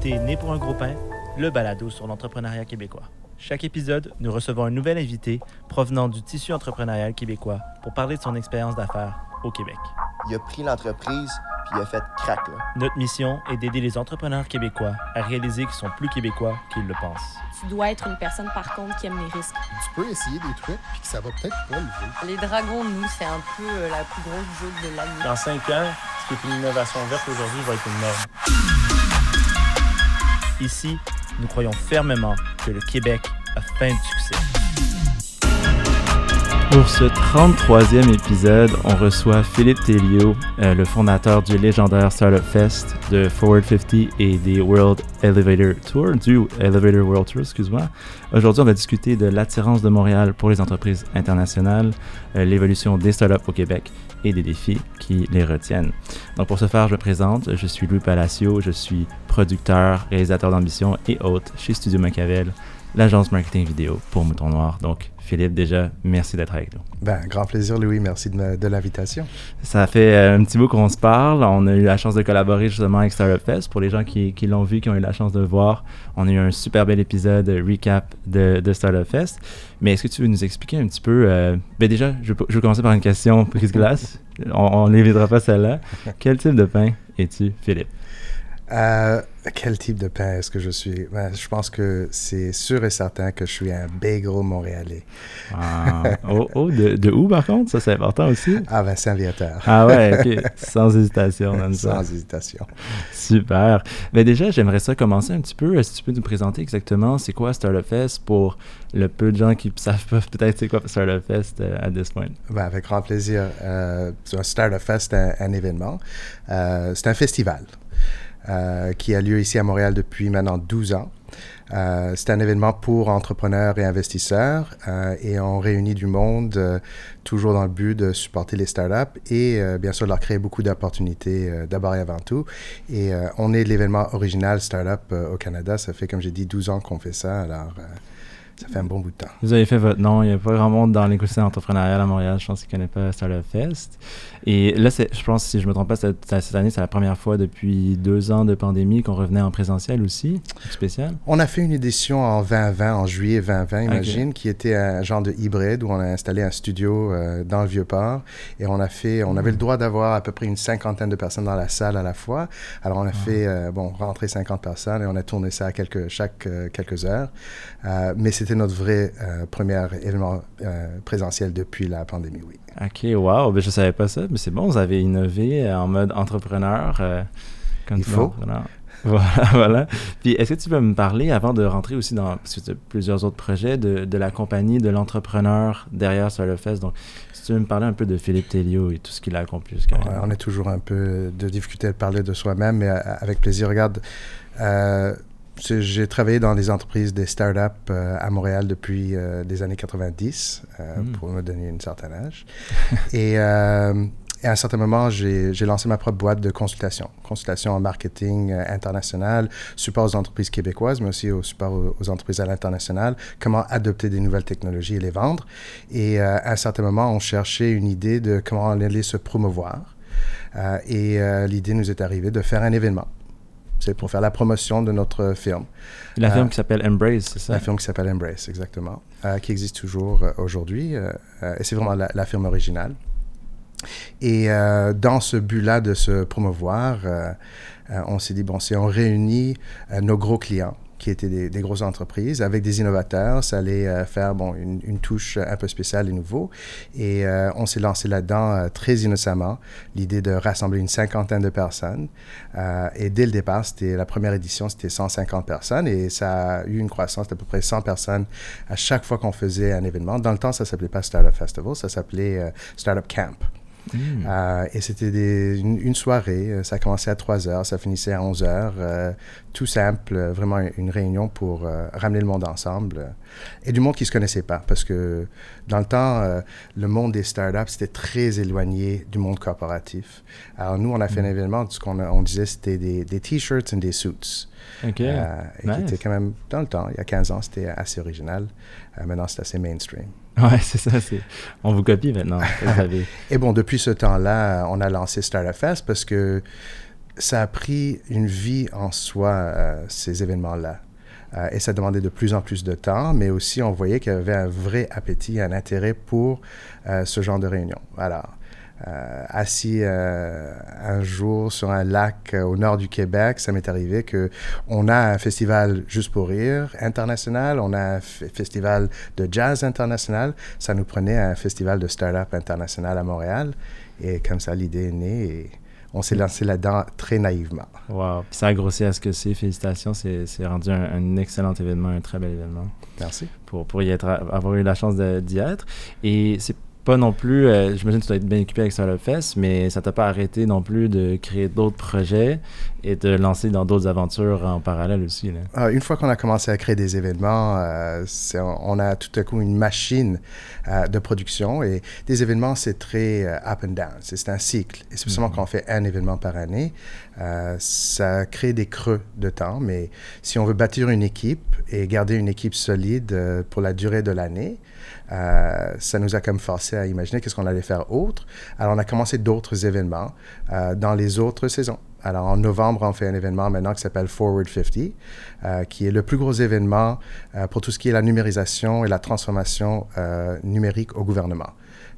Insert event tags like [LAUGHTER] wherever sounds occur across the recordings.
écoutez Né pour un gros pain, le balado sur l'entrepreneuriat québécois. Chaque épisode, nous recevons un nouvel invité provenant du tissu entrepreneurial québécois pour parler de son expérience d'affaires au Québec. Il a pris l'entreprise puis il a fait crack. Là. Notre mission est d'aider les entrepreneurs québécois à réaliser qu'ils sont plus québécois qu'ils le pensent. Tu dois être une personne, par contre, qui aime les risques. Tu peux essayer des trucs puis que ça va peut-être pas lever. Les dragons, nous, c'est un peu euh, la plus grosse joke de l'année. Dans cinq ans, ce qui est une innovation verte aujourd'hui va être une norme. Ici, nous croyons fermement que le Québec a faim de succès. Pour ce 33e épisode, on reçoit Philippe Telliot, euh, le fondateur du légendaire Startup Fest, de Forward 50 et des World Elevator Tour, du Elevator excuse-moi. Aujourd'hui, on va discuter de l'attirance de Montréal pour les entreprises internationales, euh, l'évolution des startups au Québec et des défis qui les retiennent. Donc pour ce faire, je me présente, je suis Louis Palacio, je suis producteur, réalisateur d'ambition et hôte chez Studio Machiavel, l'agence marketing vidéo pour Mouton Noir. Donc Philippe, déjà, merci d'être avec nous. Ben, grand plaisir, Louis. Merci de, de l'invitation. Ça fait euh, un petit bout qu'on se parle. On a eu la chance de collaborer justement avec Startup Fest. Pour les gens qui, qui l'ont vu, qui ont eu la chance de voir, on a eu un super bel épisode recap de, de Startup Fest. Mais est-ce que tu veux nous expliquer un petit peu euh, Ben déjà, je, je vais commencer par une question prise glace. [LAUGHS] on n'évitera pas celle-là. Quel type de pain es-tu, Philippe? Euh, quel type de pain est-ce que je suis? Ben, je pense que c'est sûr et certain que je suis un bagel montréalais. Ah, [LAUGHS] oh, oh de, de, où par contre? Ça, c'est important aussi. Ah, ben Saint-Viateur. Ah ouais, ok. [LAUGHS] Sans hésitation. Même Sans hésitation. Super. Ben déjà, j'aimerais ça commencer un petit peu. Est-ce que tu peux nous présenter exactement c'est quoi Startup Fest pour le peu de gens qui savent pas peut-être c'est quoi Startup Fest euh, à this point? Ben, avec grand plaisir. Euh, Startup Fest, c'est un, un, événement. Euh, c'est un festival. Euh, qui a lieu ici à Montréal depuis maintenant 12 ans. Euh, c'est un événement pour entrepreneurs et investisseurs euh, et on réunit du monde toujours dans le but de supporter les startups et bien sûr leur créer beaucoup d'opportunités d'abord et avant tout. Et on est l'événement original startup au Canada. Ça fait, comme j'ai dit, 12 ans qu'on fait ça. Alors, ça fait un bon bout de temps. Vous avez fait votre nom. Il n'y a pas grand monde dans l'écosystème entrepreneurial à Montréal. Je pense qu'ils ne connaissent pas Startup Fest. Et là, je pense, si je ne me trompe pas, cette, cette année, c'est la première fois depuis deux ans de pandémie qu'on revenait en présentiel aussi, spécial. On a fait une édition en 2020, en juillet 2020, imagine, okay. qui était un genre de hybride où on a installé un studio euh, dans le Vieux-Port et on a fait, on avait le droit d'avoir à peu près une cinquantaine de personnes dans la salle à la fois. Alors on a ah. fait, euh, bon, rentrer 50 personnes et on a tourné ça à quelques, chaque euh, quelques heures. mais c'était notre vrai premier événement présentiel depuis la pandémie, oui. OK, wow. Ben, je ne savais pas ça, mais c'est bon, vous avez innové en mode entrepreneur. Euh, Il faut. [LAUGHS] Voilà, voilà. Puis, est-ce que tu peux me parler, avant de rentrer aussi dans plusieurs autres projets, de, de la compagnie, de l'entrepreneur derrière Fest? Donc, si tu veux me parler un peu de Philippe Telliot et tout ce qu'il a accompli jusqu'à On a toujours un peu de difficulté à parler de soi-même, mais avec plaisir. Regarde, euh, j'ai travaillé dans des entreprises, des startups euh, à Montréal depuis euh, les années 90, euh, mm. pour me donner un certain âge. [LAUGHS] et, euh, et, à un certain moment, j'ai lancé ma propre boîte de consultation. Consultation en marketing international, support aux entreprises québécoises, mais aussi au support aux, aux entreprises à l'international, comment adopter des nouvelles technologies et les vendre. Et à un certain moment, on cherchait une idée de comment aller se promouvoir. et l'idée nous est arrivée de faire un événement c'est pour faire la promotion de notre film. La euh, film qui s'appelle Embrace, c'est ça? La film qui s'appelle Embrace, exactement, euh, qui existe toujours euh, aujourd'hui. et c'est vraiment la, la film originale. Et dans ce but-là de se promouvoir, on s'est dit, bon, si on réunit nos gros clients, qui étaient des, grosses entreprises, avec des innovateurs. Ça allait euh, faire bon, une, une, touche un peu spéciale et nouveau. Et euh, on s'est lancé là-dedans euh, très innocemment, l'idée de rassembler une cinquantaine de personnes. et dès le départ, c'était la première édition, c'était 150 personnes et ça a eu une croissance d'à peu près 100 personnes à chaque fois qu'on faisait un événement. Dans le temps, ça s'appelait pas Startup Festival, ça s'appelait Startup Camp. Mmh. Euh, et c'était une, une, soirée, ça commençait à 3 heures, ça finissait à 11 heures. Euh, tout simple, vraiment une réunion pour euh, ramener le monde ensemble. et du monde qui ne se connaissait pas, parce que dans le temps, le monde des startups, c'était très éloigné du monde corporatif. Alors nous, on a fait mmh. un événement, ce qu'on on disait, c'était des, des t-shirts et des suits. Okay. et nice. qui était quand même, dans le temps, il y a 15 ans, c'était assez original. maintenant, c'est assez mainstream. [LAUGHS] Ouais, c'est ça. On vous copie maintenant. [LAUGHS] et bon, depuis ce temps-là, on a lancé Startup Fest parce que ça a pris une vie en soi, euh, ces événements-là. Euh, et ça demandait de plus en plus de temps, mais aussi on voyait qu'il y avait un vrai appétit, un intérêt pour euh, ce genre de réunion. Alors, assis euh, un jour sur un lac euh, au nord du Québec, ça m'est arrivé que on a un festival juste pour rire international, on a un festival de jazz international, ça nous prenait un festival de start-up international à Montréal, et comme ça l'idée est née et on s'est lancé là-dedans très naïvement. Wow. Puis ça a grossi à ce que c'est. Félicitations. C'est c'est rendu un, un excellent événement, un très bel événement Merci. pour, pour y être, avoir eu la chance d'y être. Et c'est pas non plus, euh, j'imagine que tu dois être bien occupé avec Startup Fest, mais ça t'a pas arrêté non plus de créer d'autres projets et de lancer dans d'autres aventures en parallèle aussi. Là? Euh, une fois qu'on a commencé à créer des événements, euh, c'est- on a tout à coup une machine euh, de production et des événements, c'est très euh, up and down. C'est c'est un cycle. Et spécialement quand on fait un événement par année, ça crée des creux de temps. Mais si on veut bâtir une équipe et garder une équipe solide pour la durée de l'année, euh, ça nous a comme forcé à imaginer qu'est-ce qu'on allait faire autre. Alors, on a commencé d'autres événements euh, dans les autres saisons. Alors, en novembre, on fait un événement maintenant qui s'appelle Forward 50, euh, qui est le plus gros événement pour tout ce qui est la numérisation et la transformation numérique au gouvernement.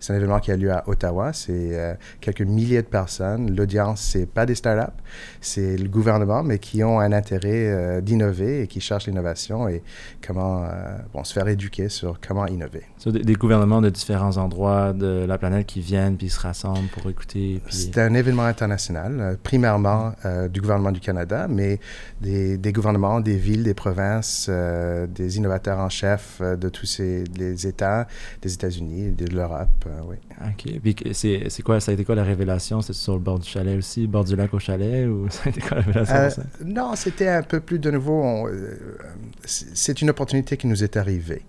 C'est un événement qui a lieu à Ottawa. C'est euh, quelques milliers de personnes. L'audience, c'est pas des startups, c'est le gouvernement, mais qui ont un intérêt euh, d'innover et qui cherchent l'innovation et comment euh, bon, se faire éduquer sur comment innover. So, des, gouvernements de différents endroits de la planète qui viennent puis se rassemblent pour écouter. Puis... C'est un événement international, euh, primairement euh, du gouvernement du Canada, mais des, des gouvernements, des villes, des provinces, euh, des innovateurs en chef de tous ces les États, des États-Unis, de l'Europe. oui. Ok. Puis c'est c'est quoi, ça a été quoi la révélation? C'était sur le bord du chalet aussi, bord du lac au chalet ou [LAUGHS] ça a été quoi la révélation ça? non, c'était un peu plus de nouveau. c'est c'est une opportunité qui nous est arrivée.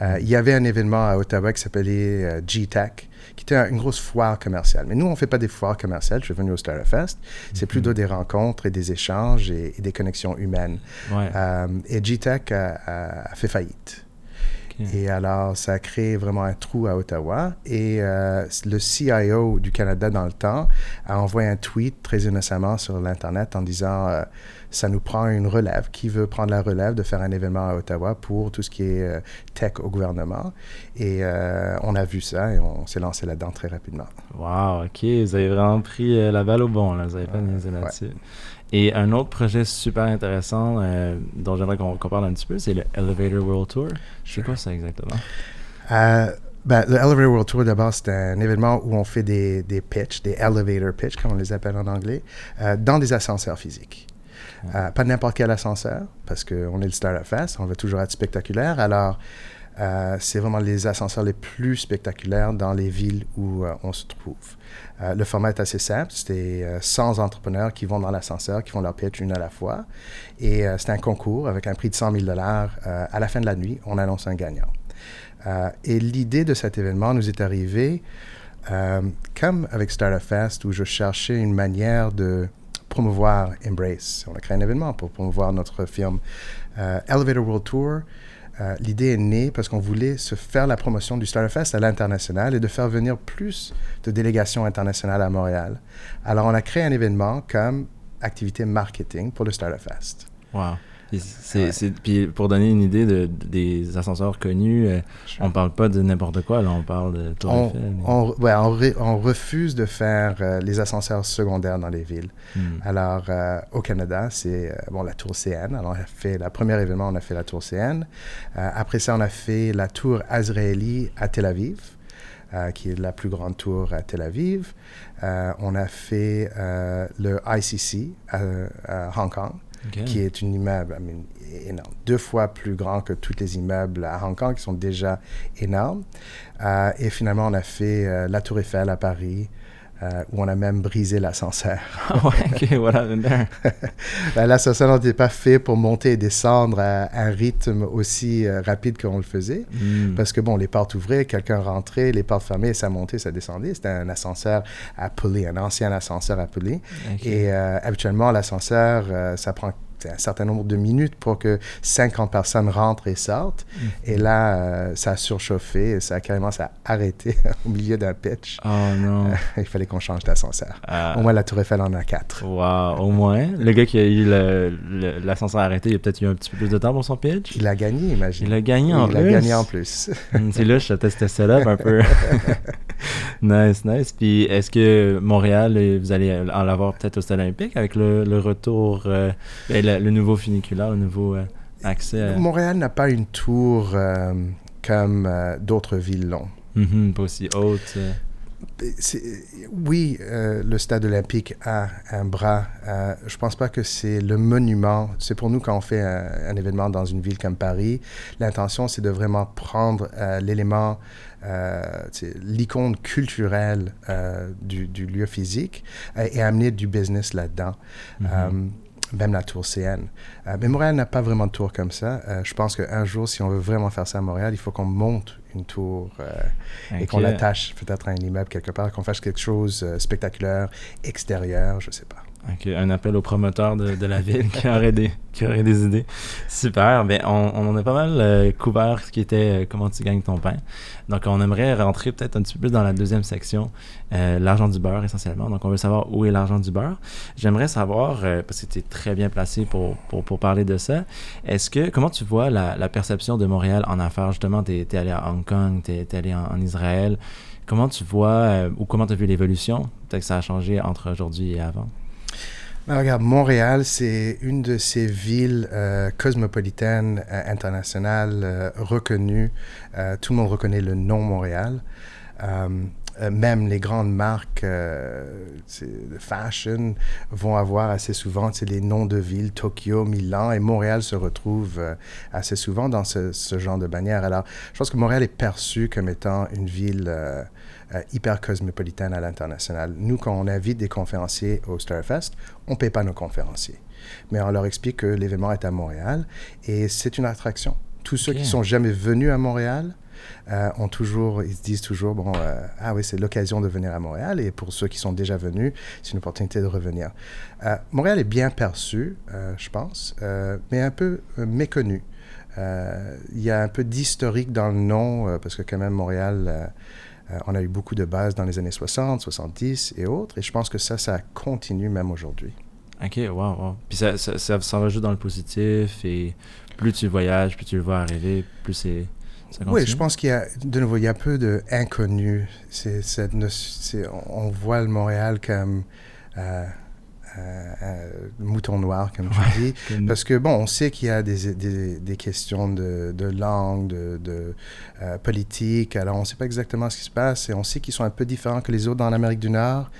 Euh, il y avait un événement à Ottawa qui s'appelait euh, G-Tech, qui était un- une grosse foire commerciale. Mais nous, on ne fait pas des foires commerciales. Je suis venu au Startup Fest. C'est plutôt des rencontres et des échanges et, et des connexions humaines. Ouais. Euh, et G-Tech a, fait faillite. Et alors, ça a créé vraiment un trou à Ottawa. Et le CIO du Canada, dans le temps, a envoyé un tweet très innocemment sur l'Internet en disant Ça nous prend une relève. Qui veut prendre la relève de faire un événement à Ottawa pour tout ce qui est euh, tech au gouvernement? Et euh, on a vu ça et on s'est lancé là-dedans très rapidement. Wow, ok, vous avez vraiment pris euh, la balle au bon, là. vous avez pas niaisé ouais. là-dessus. Et un autre projet super intéressant euh, dont j'aimerais qu'on parle un petit peu, c'est le Elevator World Tour. C'est quoi ça exactement? Euh, ben, le Elevator World Tour, d'abord, c'est un événement où on fait des, des pitchs, des elevator pitch, comme on les appelle en anglais, euh, dans des ascenseurs physiques. Euh, pas n'importe quel ascenseur, parce qu'on est le Startup Fest, on veut toujours être spectaculaire. Alors, euh, c'est vraiment les ascenseurs les plus spectaculaires dans les villes où euh, on se trouve. Euh, le format est assez simple. C'est euh, 100 entrepreneurs qui vont dans l'ascenseur, qui font leur pitch une à la fois. Et c'est un concours avec un prix de 100 000 dollars. à la fin de la nuit, on annonce un gagnant. Et l'idée de cet événement nous est arrivée comme avec Startup Fest, où je cherchais une manière de promouvoir Embrace. On a créé un événement pour promouvoir notre firme. Euh, Elevator World Tour, euh, l'idée est née parce qu'on voulait se faire la promotion du Startup Fest à l'international et de faire venir plus de délégations internationales à Montréal. Alors, on a créé un événement comme activité marketing pour le Startup Fest. Wow. Puis, c'est- pour donner une idée de, de- des ascenseurs connus, euh, on parle pas de n'importe quoi, là, on parle de Tour On, Eiffel. on, ouais, on, ré- on refuse de faire euh, les ascenseurs secondaires dans les villes. Hmm. Alors, euh, au Canada, c'est euh, bon, la Tour CN. Alors, on a fait le premier événement, on a fait la Tour CN. Après ça, on a fait la Tour Azraeli à Tel Aviv, euh, qui est la plus grande tour à Tel Aviv. Euh, on a fait euh, le ICC à, à Hong Kong, Qui est un immeuble énorme, deux fois plus grand que tous les immeubles à Hong Kong, qui sont déjà énormes. Euh, et finalement, on a fait euh, la Tour Eiffel à Paris, euh, où on a même brisé l'ascenseur. [LAUGHS] Ah ouais, ok, there? [LAUGHS] Ben, L'ascenseur n'était pas fait pour monter et descendre à un rythme aussi euh, rapide qu'on le faisait. Hmm. Parce que, bon, les portes ouvraient, quelqu'un rentrait, les portes fermées, ça montait, ça descendait. C'était un ascenseur à poulie, un ancien ascenseur à poulie. Ok. Et euh, habituellement, l'ascenseur, euh, ça prend un certain nombre de minutes pour que 50 personnes rentrent et sortent. Mhm. Et là, euh, ça a surchauffé, ça a carrément ça a arrêté [LAUGHS] au milieu d'un pitch. Oh non. [LAUGHS] Il fallait qu'on change d'ascenseur. Ah. Au moins, la Tour Eiffel en a quatre. Wow, au moins. Le gars qui a eu l'ascenseur arrêté, il a peut-être eu un petit peu plus de temps pour son pitch. Il a gagné, imagine. Il a gagné en Il plus. a gagné en plus. Hmm, [LAUGHS] C'est là, je testais setup un peu. nice, nice. Puis est-ce que Montréal, vous allez en avoir peut-être au Stade olympique avec le, le retour, euh, le, le nouveau funiculaire, le nouveau euh, accès à... Montréal n'a pas une tour euh, comme euh, d'autres villes l'ont. Mhm, pas aussi haute. euh. Oui, euh, le stade olympique a un bras. Euh, je pense pas que c'est le monument. C'est pour nous quand on fait un, un événement dans une ville comme Paris, l'intention c'est de vraiment prendre euh, l'élément, euh, l'icône culturelle euh, du, du lieu physique euh, et amener du business là-dedans. Mhm. Euh, même la tour CN. Euh, mais Montréal n'a pas vraiment de tour comme ça. Euh, je pense qu'un jour, si on veut vraiment faire ça à Montréal, il faut qu'on monte une tour euh, et qu'on l'attache peut-être à un immeuble quelque part, qu'on fasse quelque chose spectaculaire, extérieur, je sais pas. Un appel aux promoteurs de, la ville qui auraient des, qui auraient des idées. Super. Ben, on, on a pas mal euh, couvert ce qui était euh, comment tu gagnes ton pain. Donc, on aimerait rentrer peut-être un petit peu plus dans la deuxième section, euh, l'argent du beurre essentiellement. Donc, on veut savoir où est l'argent du beurre. J'aimerais savoir, parce que tu es très bien placé pour, pour, pour parler de ça, est-ce que, comment tu vois la, perception de Montréal en affaires? Justement, tu es, allé à Hong Kong, tu es, allé en, en Israël. Comment tu vois, ou comment tu as vu l'évolution? Peut-être que ça a changé entre aujourd'hui et avant. Regarde, Montréal, c'est une de ces villes euh, cosmopolitaines, euh, internationales, euh, reconnues. Tout le monde reconnaît le nom Montréal. Même les grandes marques de fashion vont avoir assez souvent les noms de villes, Tokyo, Milan, et Montréal se retrouve assez souvent dans ce, genre de bannière. Alors, je pense que Montréal est perçu comme étant une ville hyper cosmopolitaine à l'international. Nous, quand on invite des conférenciers au Starfest, on ne paie pas nos conférenciers. Mais on leur explique que l'événement est à Montréal et c'est une attraction. Tous ceux Ok. qui sont jamais venus à Montréal euh, ont toujours, ils se disent toujours, bon, euh, ah oui, c'est l'occasion de venir à Montréal. Et pour ceux qui sont déjà venus, c'est une opportunité de revenir. Euh, Montréal est bien perçu, euh, je pense, euh, mais un peu euh, méconnu. Euh, Il y a un peu d'historique dans le nom, euh, parce que quand même, Montréal, euh, on a eu beaucoup de bases dans les années 60, 70 et autres. Et je pense que ça, ça continue même aujourd'hui. Ok, wow, wow. Puis ça, ça, va juste dans le positif et plus tu voyages, plus tu le vois arriver, plus c'est. Oui, je pense qu'il y a, de nouveau, il y a peu d'inconnu. C'est, c'est, ne- c'est- on voit le Montréal comme euh, mouton noir, comme tu dis. Comme- Parce que, bon, on sait qu'il y a des, des, des questions de, de langue, de, de euh, politique. Alors, on ne sait pas exactement ce qui se passe et on sait qu'ils sont un peu différents que les autres dans l'Amérique du Nord.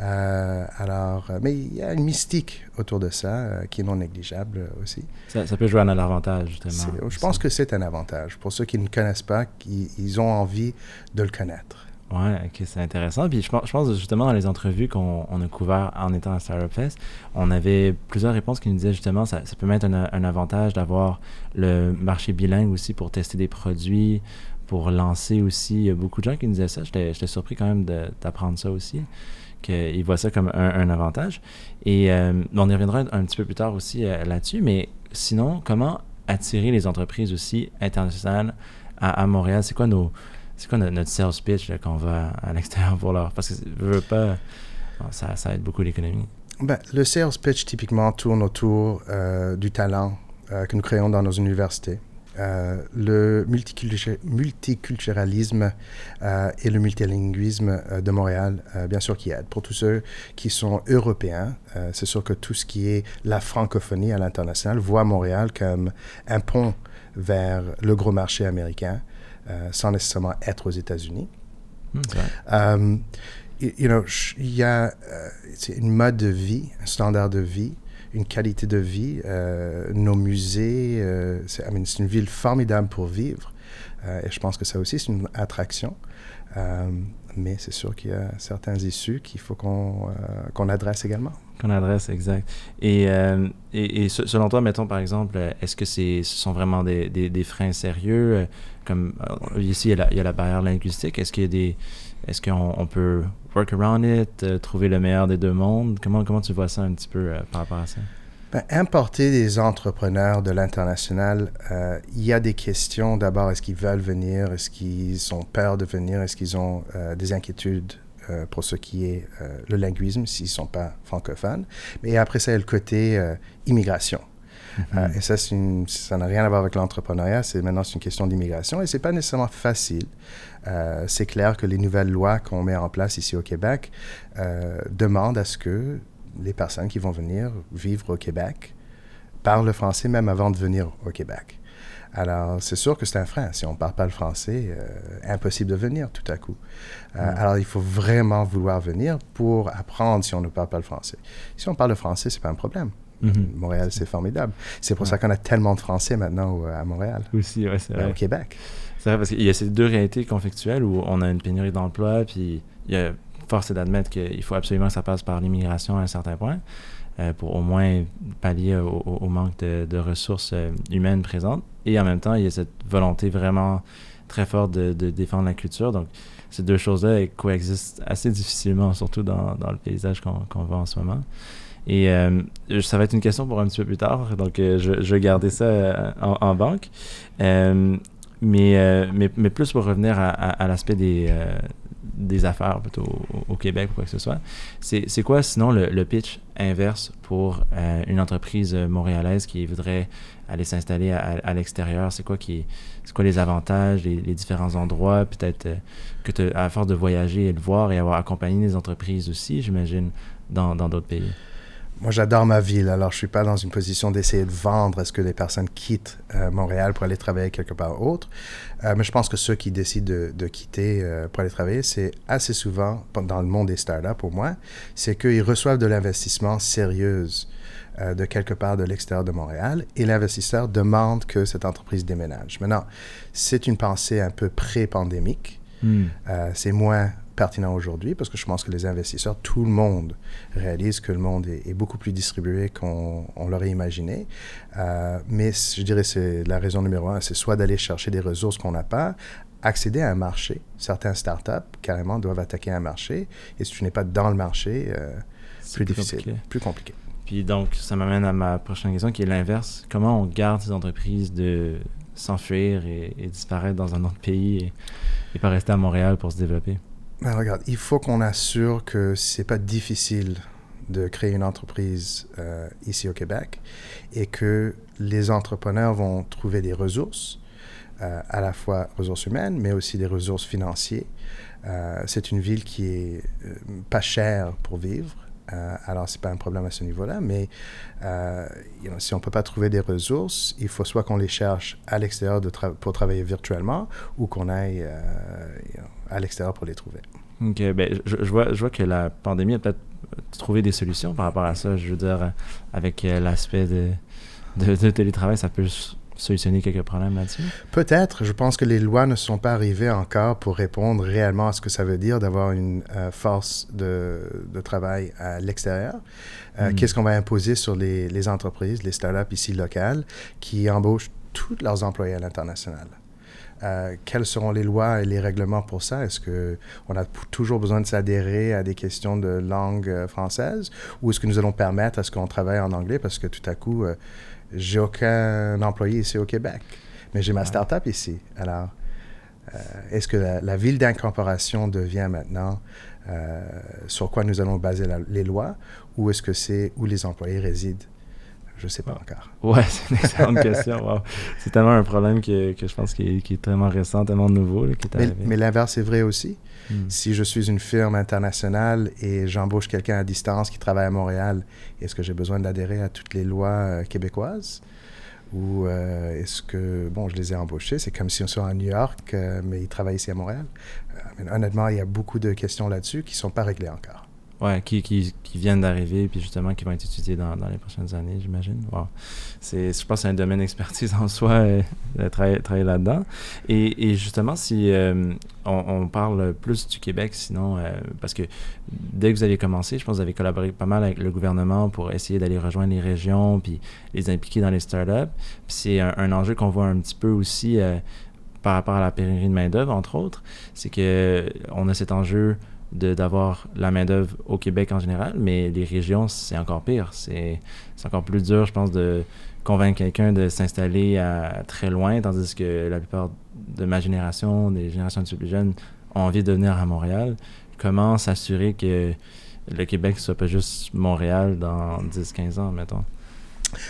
Euh, alors, euh, mais il y a une mystique autour de ça euh, qui est non négligeable euh, aussi. ça, ça peut jouer à notre avantage, justement. Je pense que c'est un avantage. Pour ceux qui ne connaissent pas, qui, ils ont envie de le connaître. Ouais, ok, c'est intéressant. Puis je pense, justement dans les entrevues qu'on on a couvert en étant à Startup Fest, on avait plusieurs réponses qui nous disaient justement ça, ça peut mettre un, avantage d'avoir le marché bilingue aussi pour tester des produits, pour lancer aussi. Il y a beaucoup de gens qui nous disaient ça. J'étais surpris quand même d'apprendre ça aussi, qu'ils voient ça comme un, avantage. Et euh, on y reviendra un, un petit peu plus tard aussi euh, là-dessus. Mais sinon, comment attirer les entreprises aussi internationales à, à Montréal? C'est quoi nos c'est quoi notre, sales pitch là, quand on va à, l'extérieur pour leur. Parce que je veux pas. ça, ça aide beaucoup l'économie. Ben, le sales pitch, typiquement, tourne autour euh, du talent euh, que nous créons dans nos universités. Euh, le multicultu- multiculturalisme et le multilinguisme de Montréal, bien sûr, qui aide. Pour tous ceux qui sont européens, c'est sûr que tout ce qui est la francophonie à l'international voit Montréal comme un pont vers le gros marché américain, sans nécessairement être aux États-Unis. Hmm. Um, y- you know, il y a euh, une mode de vie, un standard de vie, une qualité de vie. euh, nos musées, euh, c'est I mean, une ville formidable pour vivre. Euh, et je pense que ça aussi, c'est une attraction. Euh, mais c'est sûr qu'il y a certains issues qu'il faut qu'on euh, qu'on adresse également. Qu'on adresse, exact. Et, euh, et, et se- selon toi, mettons par exemple, euh, est-ce que c'est, ce sont vraiment des, des, des freins sérieux? euh, Euh, ici, il y, a la, barrière linguistique. Est-ce qu'il y a des. Est-ce qu'on on peut work around it, euh, trouver le meilleur des deux mondes? Comment, comment tu vois ça un petit peu euh, par rapport à ça? Ben, importer des entrepreneurs de l'international, euh, il y a des questions. D'abord, est-ce qu'ils veulent venir? Est-ce qu'ils ont peur de venir? Est-ce qu'ils ont des inquiétudes pour ce qui est le linguisme s'ils ne sont pas francophones? Mais après ça, il y a le côté euh, Euh, et ça, une- ça n'a rien à voir avec l'entrepreneuriat. C'est maintenant c'est une question d'immigration et c'est pas nécessairement facile. Euh, c'est clair que les nouvelles lois qu'on met en place ici au Québec euh, demandent à ce que les personnes qui vont venir vivre au Québec parlent le français même avant de venir au Québec. Alors, c'est sûr que c'est un frein. Si on ne parle pas le français, euh, impossible de venir tout à coup. Euh, Alors, il faut vraiment vouloir venir pour apprendre si on ne parle pas le français. Si on parle le français, c'est pas un problème. Mhm. Montréal, c'est formidable. C'est pour ça qu'on a tellement de Français maintenant à Montréal, Aussi, ouais, c'est euh, vrai. au Québec. C'est vrai parce qu'il y a ces deux réalités conflictuelles où on a une pénurie d'emploi, puis il y a force est d'admettre qu'il faut absolument que ça passe par l'immigration à un certain point euh, pour au moins pallier au, manque de, de ressources euh, humaines présentes. Et en même temps, il y a cette volonté vraiment très forte de, de défendre la culture. Donc, ces deux choses-là coexistent assez difficilement, surtout dans, dans le paysage qu'on qu'on voit en ce moment. Et euh, ça va être une question pour un petit peu plus tard, donc euh, je, vais garder ça euh, en, banque. Mais, mais, mais plus pour revenir à, l'aspect des, des affaires plutôt au, Québec ou quoi que ce soit. C'est quoi sinon le, pitch inverse pour une entreprise montréalaise qui voudrait aller s'installer à, l'extérieur? C'est quoi, qui, c'est quoi les avantages, les, différents endroits? Peut-être à force de voyager et de voir et avoir accompagné des entreprises aussi, j'imagine, dans d'autres pays. Moi, j'adore ma ville, alors je suis pas dans une position d'essayer de vendre à ce que les personnes quittent euh, Montréal pour aller travailler quelque part autre. Euh, mais je pense que ceux qui décident de, de quitter euh, pour aller travailler, c'est assez souvent, dans le monde des startups pour moi, c'est qu'ils reçoivent de l'investissement sérieux de quelque part de l'extérieur de Montréal et l'investisseur demande que cette entreprise déménage. Maintenant, c'est une pensée un peu pré-pandémique. Hmm. C'est moins pertinent aujourd'hui parce que je pense que les investisseurs, tout le monde réalise que le monde est, est beaucoup plus distribué qu'on on l'aurait imaginé. Euh, mais je dirais c'est la raison numéro un, c'est soit d'aller chercher des ressources qu'on n'a pas, accéder à un marché. Certains startups, carrément, doivent attaquer un marché. Et si tu n'es pas dans le marché, euh, C'est plus difficile, compliqué. plus compliqué. Puis donc, ça m'amène à ma prochaine question qui est l'inverse. Comment on garde ces entreprises de s'enfuir et, et disparaître dans un autre pays et, et pas rester à Montréal pour se développer? Ben, regarde, il faut qu'on assure que c'est pas difficile de créer une entreprise euh, ici au Québec et que les entrepreneurs vont trouver des ressources, euh, à la fois ressources humaines, mais aussi des ressources financières. Euh, c'est une ville qui est pas chère pour vivre. Alors, c'est pas un problème à ce niveau-là, mais si on peut pas trouver des ressources, il faut soit qu'on les cherche à l'extérieur pour travailler virtuellement ou qu'on aille à l'extérieur pour les trouver. Ok, ben, je, je vois, je vois que la pandémie a peut-être trouvé des solutions par rapport à ça. Je veux dire, euh, avec euh, l'aspect de, de, de télétravail, ça peut solutionner quelques problèmes là-dessus. Peut-être, je pense que les lois ne sont pas arrivées encore pour répondre réellement à ce que ça veut dire d'avoir une euh, force de, de travail à l'extérieur. Euh, Mm. Qu'est-ce qu'on va imposer sur les, les entreprises, les startups ici locales qui embauchent tous leurs employés à l'international? Euh, quelles seront les lois et les règlements pour ça? Est-ce qu'on a toujours besoin de s'adhérer à des questions de langue euh, française? Ou est-ce que nous allons permettre à ce qu'on travaille en anglais parce que tout à coup, euh, j'ai aucun employé ici au Québec, mais j'ai ma start-up ici. Alors, euh, est-ce que la, la ville d'incorporation devient maintenant sur quoi nous allons baser la- les lois? Ou est-ce que c'est où les employés résident? Je ne sais pas encore. Ouais, c'est une excellente [LAUGHS] question. Wow. C'est tellement un problème que, que je pense qui est, tellement récent, tellement nouveau là, qui est Mais, l'inverse est vrai aussi. Hmm. Si je suis une firme internationale et j'embauche quelqu'un à distance qui travaille à Montréal, est-ce que j'ai besoin d'adhérer à toutes les lois euh, québécoises? Ou euh, est-ce que, bon, je les ai embauchés, c'est comme si on soit à New York, euh, mais ils travaillent ici à Montréal? Honnêtement, il y a beaucoup de questions là-dessus qui ne sont pas réglées encore. Ouais, qui, qui, viennent d'arriver, puis justement qui vont être étudiés dans, dans les prochaines années, j'imagine. Je pense que c'est un domaine d'expertise en soi, euh, de travailler, là-dedans. Et, et justement, si euh, on, parle plus du Québec, sinon, euh, parce que dès que vous avez commencé, je pense que vous avez collaboré pas mal avec le gouvernement pour essayer d'aller rejoindre les régions, puis les impliquer dans les startups. C'est un, enjeu qu'on voit un petit peu aussi par rapport à la pénurie de main-d'œuvre, entre autres. C'est que on a cet enjeu d'avoir la main-d'œuvre au Québec en général, mais les régions, c'est encore pire. C'est encore plus dur, je pense, de convaincre quelqu'un de s'installer à très loin, tandis que la plupart de ma génération, des générations peu plus jeunes, ont envie de venir à Montréal. Comment s'assurer que le Québec ne soit pas juste Montréal dans 10-15 ans, mettons?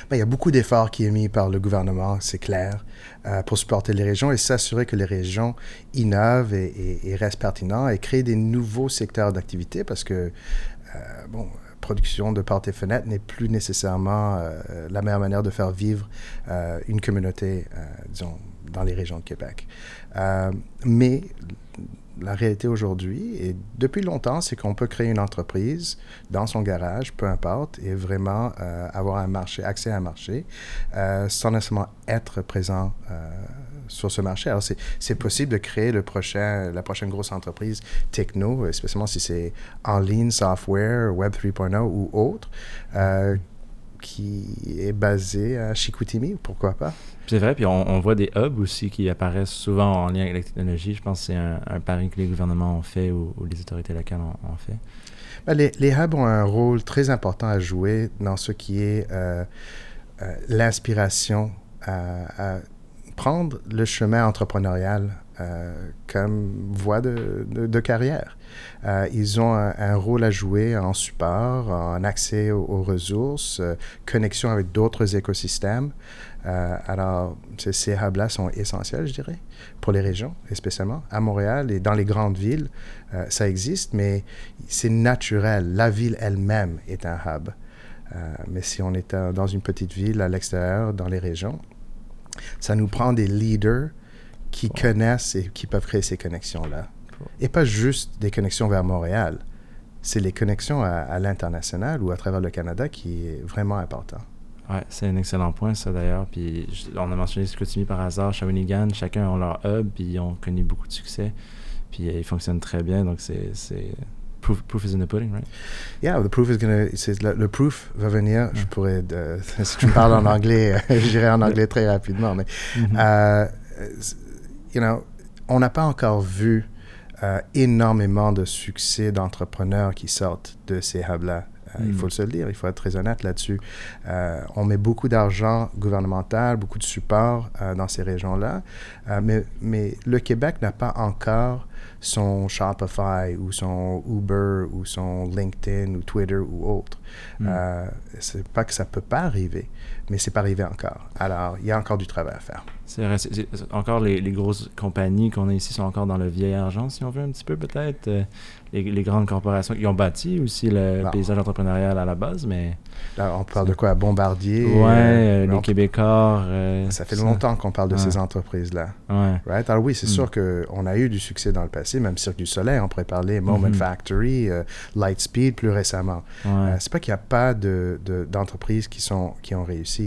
Ben, il y a beaucoup d'efforts qui est mis par le gouvernement, c'est clair, euh, pour supporter les régions et s'assurer que les régions innovent et, et- et restent pertinents et créent des nouveaux secteurs d'activité parce que, euh, bon, production de portes et fenêtres n'est plus nécessairement euh, la meilleure manière de faire vivre euh, une communauté, disons, dans les régions de Québec. Mais la réalité aujourd'hui, et depuis longtemps, c'est qu'on peut créer une entreprise dans son garage, peu importe, et vraiment euh, avoir un marché, accès à un marché, euh, sans nécessairement être présent euh, sur ce marché. Alors, c'est possible de créer la prochaine grosse entreprise techno, spécialement si c'est en ligne, software, Web 3.0 ou autre, qui est basé à Chicoutimi, pourquoi pas? C'est vrai, puis on, voit des hubs aussi qui apparaissent souvent en lien avec la technologie. Je pense que c'est un, pari que les gouvernements ont fait ou, les autorités locales ont, fait. Ben, les, hubs ont un rôle très important à jouer dans ce qui est euh, euh, l'inspiration à, prendre le chemin entrepreneurial comme voie de, carrière. Euh, ils ont un, rôle à jouer en support, en accès aux, aux ressources, euh, connexion avec d'autres écosystèmes. Euh, alors, ces- hubs-là sont essentiels, je dirais, pour les régions, spécialement à Montréal et dans les grandes villes. euh, ça existe, mais c'est naturel. La ville elle-même est un hub. Euh, mais si on est euh, dans une petite ville à l'extérieur, dans les régions, ça nous prend des leaders qui Wow. connaissent et qui peuvent créer ces connexions-là. Cool. Et pas juste des connexions vers Montréal. C'est les connexions à, à l'international ou à travers le Canada qui est vraiment important. Ouais, c'est un excellent point, ça d'ailleurs. Puis je- on a mentionné Chicoutimi par hasard, Shawinigan, chacun ont leur hub, puis ils ont connu beaucoup de succès. Puis euh, ils fonctionnent très bien, donc c'est. Proof, proof is in the pudding, right? Yeah, the proof is gonna. Le, le proof va venir. Je pourrais. euh, [LAUGHS] si tu me parles en anglais, euh, j'irai en anglais très rapidement. Mais Euh, you know, on n'a pas encore vu euh, énormément de succès d'entrepreneurs qui sortent de ces hubs-là. Euh, Il faut se le dire, il faut être très honnête là-dessus. Euh, on met beaucoup d'argent gouvernemental, beaucoup de support dans ces régions-là, mais, mais le Québec n'a pas encore son Shopify ou son Uber ou son LinkedIn ou Twitter ou autre. Mm. C'est pas que ça peut pas arriver, mais c'est pas arrivé encore. Alors, il y a encore du travail à faire. C'est vrai, c'est- c'est- encore les, les grosses compagnies qu'on a ici sont encore dans le vieil argent, si on veut, un petit peu peut-être. Euh, les, les grandes corporations qui ont bâti aussi le paysage entrepreneurial à la base, mais. Là, on parle de quoi? Bombardier Ouais, euh, euh, les on- Québécois. euh, Ça fait longtemps qu'on parle de Ouais. ces entreprises-là. Ouais. Right? Alors oui, c'est Mm. sûr qu'on a eu du succès dans le passé, même Cirque du Soleil, on pourrait parler Moment Mhm. Factory, Lightspeed plus récemment. ouais. C'est pas qu'il n'y a pas de- de- d'entreprises qui, sont, qui ont réussi.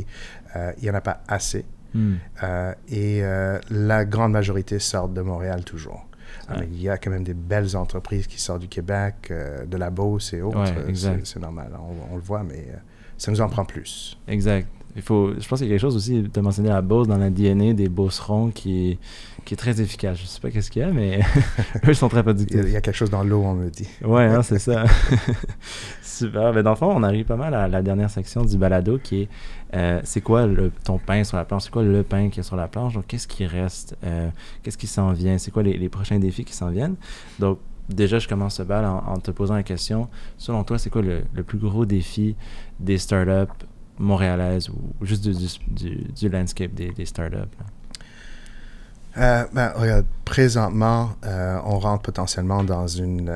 Euh, il n'y en a pas assez. Hmm. Euh, et euh, la grande majorité sortent de Montréal toujours. Ouais. mais il y a quand même des belles entreprises qui sortent du Québec, euh, de la Beauce et autres. Ouais, c'est- normal, on, on le voit, mais euh, ça nous en prend plus. Exact. Il faut, je pense qu'il y a quelque chose aussi, tu as mentionné la Beauce dans la DNA des Beaucerons qui est, qui est très efficace. Je sais pas qu'est-ce qu'il y a, mais [LAUGHS] eux sont très Il y, a, productifs. il y a quelque chose dans l'eau, on me dit. Ouais, hein, [LAUGHS] c'est ça. [LAUGHS] Super. Ben, dans le fond, on arrive pas mal à la dernière section du balado qui est euh, c'est quoi le, ton pain sur la planche? C'est quoi le pain qui est sur la planche? Donc, qu'est-ce qui reste? Euh, qu'est-ce qui s'en vient? C'est quoi les, prochains défis qui s'en viennent? Donc, déjà, je commence ce bal en, te posant la question. Selon toi, c'est quoi le, plus gros défi des startups montréalaises ou juste du, du, du, landscape des, des startups? Euh, ben, présentement, on rentre potentiellement dans une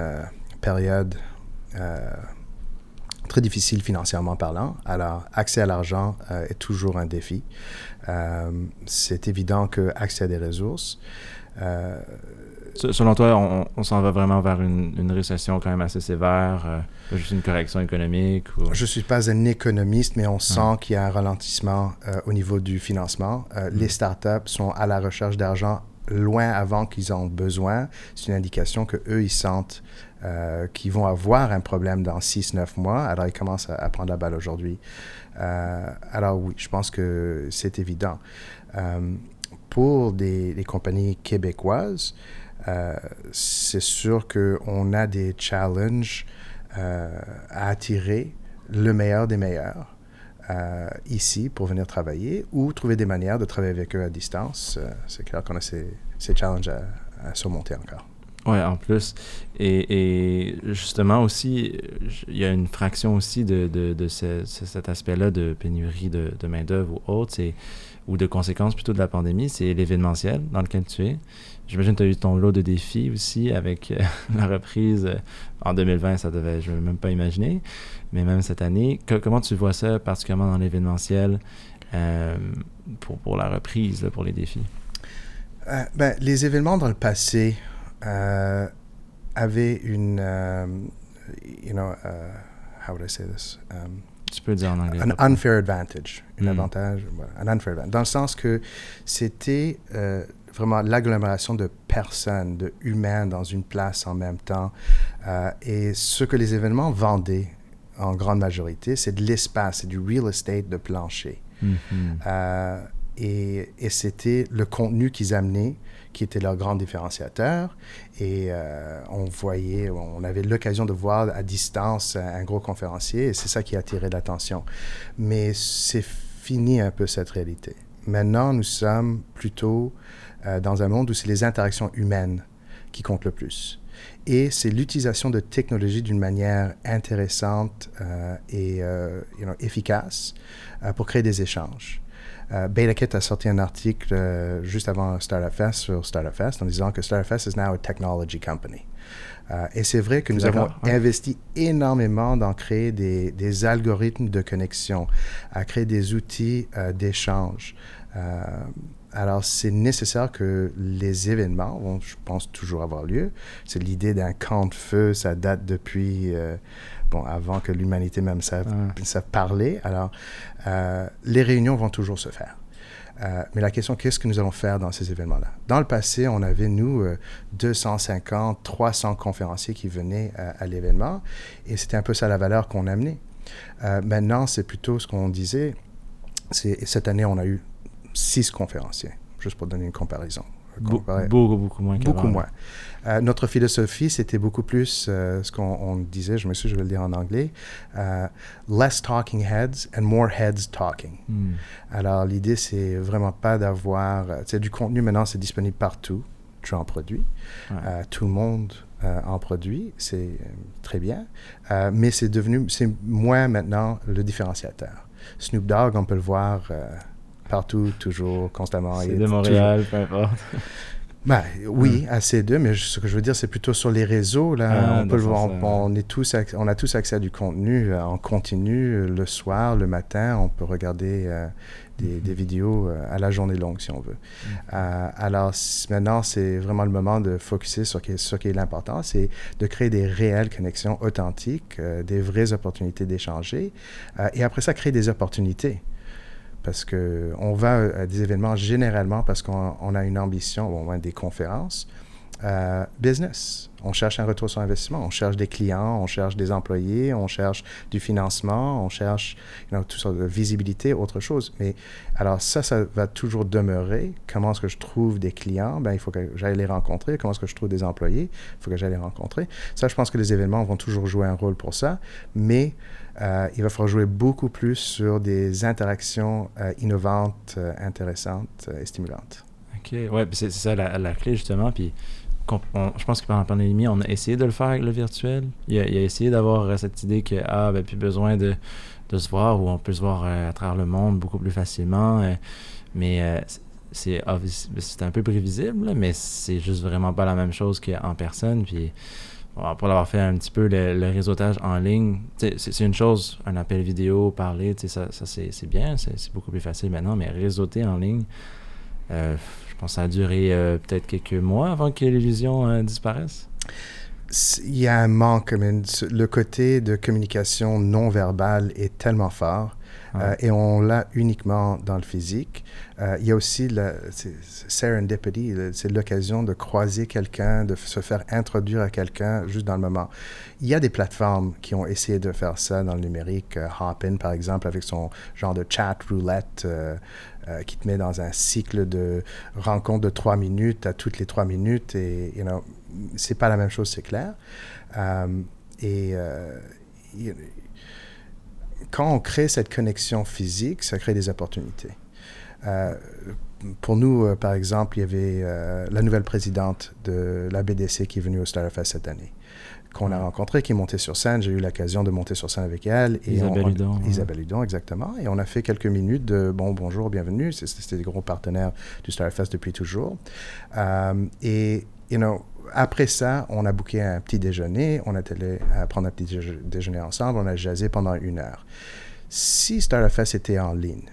période très difficile financièrement parlant. Alors, accès à l'argent euh, est toujours un défi. Euh, c'est évident que accès à des ressources. euh, Se- Selon toi, on, on s'en va vraiment vers une, une récession quand même assez sévère, juste une correction économique ou... Je ne suis pas un économiste, mais on sent qu'il y a un ralentissement au niveau du financement. Euh, Les startups sont à la recherche d'argent loin avant qu'ils en ont besoin. C'est une indication qu'eux, ils sentent euh, qu'ils vont avoir un problème dans 6-9 mois. Alors, ils commencent à, prendre la balle aujourd'hui. Euh, alors oui, je pense que c'est évident. Euh, pour des, compagnies québécoises, c'est sûr qu'on a des challenges à attirer le meilleur des meilleurs ici pour venir travailler ou trouver des manières de travailler avec eux à distance. c'est clair qu'on a ces, challenges à surmonter encore. Oui, en plus. Et, justement aussi, il y a une fraction aussi de, de, de ce, cet aspect-là de pénurie de, main-d'œuvre ou autre, ou de conséquences plutôt de la pandémie, c'est l'événementiel dans lequel tu es. J'imagine que tu as eu ton lot de défis aussi avec euh, [LAUGHS] la reprise. Euh, en 2020, ça devait, je ne même pas imaginer, mais même cette année. comment tu vois ça, particulièrement dans l'événementiel, euh, pour, pour la reprise, pour les défis? Ben, les événements dans le passé euh, avaient une, euh, you know, uh, how would I say this? Um, tu peux dire en anglais. Un unfair advantage, un mm. avantage, un unfair advantage, dans le sens que c'était euh, vraiment l'agglomération de personnes, de humains dans une place en même temps. Euh, et ce que les événements vendaient en grande majorité, c'est de l'espace, c'est du real estate de plancher. Mm -hmm. Et, et c'était le contenu qu'ils amenaient qui était leur grand différenciateur. Et euh, on voyait, on avait l'occasion de voir à distance un gros conférencier et c'est ça qui a attiré l'attention. Mais c'est fini un peu cette réalité. Maintenant, nous sommes plutôt euh, dans un monde où c'est les interactions humaines qui comptent le plus. Et c'est l'utilisation de technologies d'une manière intéressante euh, et efficace pour créer des échanges. Euh, BetaKit a sorti un article euh, juste avant Startup Fest sur Startup Fest en disant que Startup Fest is now a technology company. Euh, et c'est vrai que nous avons ouais. investi énormément dans créer des, des, algorithmes de connexion, à créer des outils euh, d'échange. Alors, c'est nécessaire que les événements vont, je pense, toujours avoir lieu. C'est l'idée d'un camp de feu, ça date depuis bon, avant que l'humanité même ouais. parler. Alors, euh, les réunions vont toujours se faire. Euh, mais la question, qu'est-ce que nous allons faire dans ces événements-là? Dans le passé, on avait, nous, euh, 250, 300 conférenciers qui venaient euh, à l'événement, et c'était un peu ça la valeur qu'on amenait. Euh, maintenant, c'est plutôt ce qu'on disait. Cette année, on a eu six conférenciers, juste pour donner une comparaison. Beaucoup, beaucoup moins. Beaucoup moins. Euh, notre philosophie, c'était beaucoup plus euh, ce qu'on disait, je me suis, je vais le dire en anglais, euh, less talking heads and more heads talking. Mm. Alors, l'idée, c'est vraiment pas d'avoir, tu sais, du contenu maintenant, c'est disponible partout. Tu en produis. Ouais. Tout le monde en produit, c'est très bien. mais c'est devenu, c'est moi maintenant le différenciateur. Snoop Dogg, on peut le voir partout, toujours, constamment. C'est de Montréal, peu importe. [LAUGHS] Ben, oui, mm. à ces deux, mais ce que je veux dire, c'est plutôt sur les réseaux. Là, ah, on, peut voir, on, on, est tous, on a tous accès à du contenu euh, en continu euh, le soir, le matin. On peut regarder euh, des, mm -hmm. des, vidéos à la journée longue, si on veut. Mm -hmm. euh, alors, maintenant, c'est vraiment le moment de focuser sur ce qui est l'important, c'est de créer des réelles connexions authentiques, euh, des vraies opportunités d'échanger, et après ça, créer des opportunités parce qu'on va à des événements généralement parce qu'on a une ambition, au moins des conférences, euh, business. On cherche un retour sur investissement, on cherche des clients, on cherche des employés, on cherche du financement, on cherche you know, toutes sortes de visibilité, autre chose. Mais alors ça, ça va toujours demeurer. Comment est-ce que je trouve des clients? Ben, il faut que j'aille les rencontrer. Comment est-ce que je trouve des employés? Il faut que j'aille les rencontrer. Ça, je pense que les événements vont toujours jouer un rôle pour ça. Mais euh, il va falloir jouer beaucoup plus sur des interactions euh, innovantes, intéressantes et stimulantes. OK. Ouais, c'est ça la, la, clé, justement. Puis je pense que pendant la pandémie, on a essayé de le faire avec le virtuel. Il a, essayé d'avoir cette idée que, ah, ben, plus besoin de, se voir ou on peut se voir à travers le monde beaucoup plus facilement. mais c'est un peu prévisible, mais c'est juste vraiment pas la même chose qu'en personne. Puis pour l'avoir fait un petit peu le, le réseautage en ligne, c'est une chose, un appel vidéo, parler, ça, ça c'est bien, c'est beaucoup plus facile maintenant, mais réseauter en ligne, euh, pense que ça a duré euh, peut-être quelques mois avant que l'illusion euh, disparaisse? Il y a un manque, le côté de communication non verbale est tellement fort Euh, et on l'a uniquement dans le physique. Il y a aussi le serendipity, c'est l'occasion de croiser quelqu'un, de se faire introduire à quelqu'un juste dans le moment. Il y a des plateformes qui ont essayé de faire ça dans le numérique. Hopin, par exemple, avec son genre de chat roulette. Qui te met dans un cycle de rencontre de trois minutes à toutes les trois minutes. Et, you know, c'est pas la même chose, c'est clair. et quand on crée cette connexion physique, ça crée des opportunités. Euh, pour nous, euh, par exemple, il y avait euh, la nouvelle présidente de la BDC qui est venue au Starfest cette année, qu'on a rencontrée, qui montée sur scène. J'ai eu l'occasion de monter sur scène avec elle. Et Isabelle Hudon. Isabelle Hudon, exactement. Et on a fait quelques minutes de bon, bonjour, bienvenue. C'était des gros partenaires du Starfest depuis toujours. et, you know, après ça, on a booké un petit déjeuner, on est allé prendre un petit déjeuner ensemble, on a jasé pendant une heure. Si Starfest était en ligne